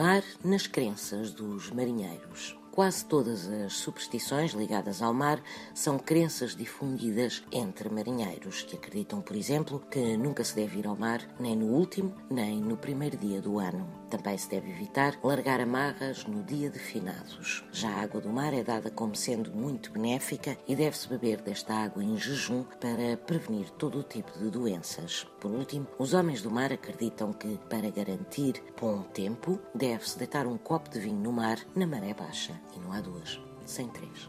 mar nas crenças dos marinheiros. Quase todas as superstições ligadas ao mar são crenças difundidas entre marinheiros, que acreditam, por exemplo, que nunca se deve ir ao mar nem no último nem no primeiro dia do ano. Também se deve evitar largar amarras no dia de finados. Já a água do mar é dada como sendo muito benéfica e deve-se beber desta água em jejum para prevenir todo o tipo de doenças. Por último, os homens do mar acreditam que, para garantir bom tempo, deve-se deitar um copo de vinho no mar na maré baixa. E não há duas, sem três.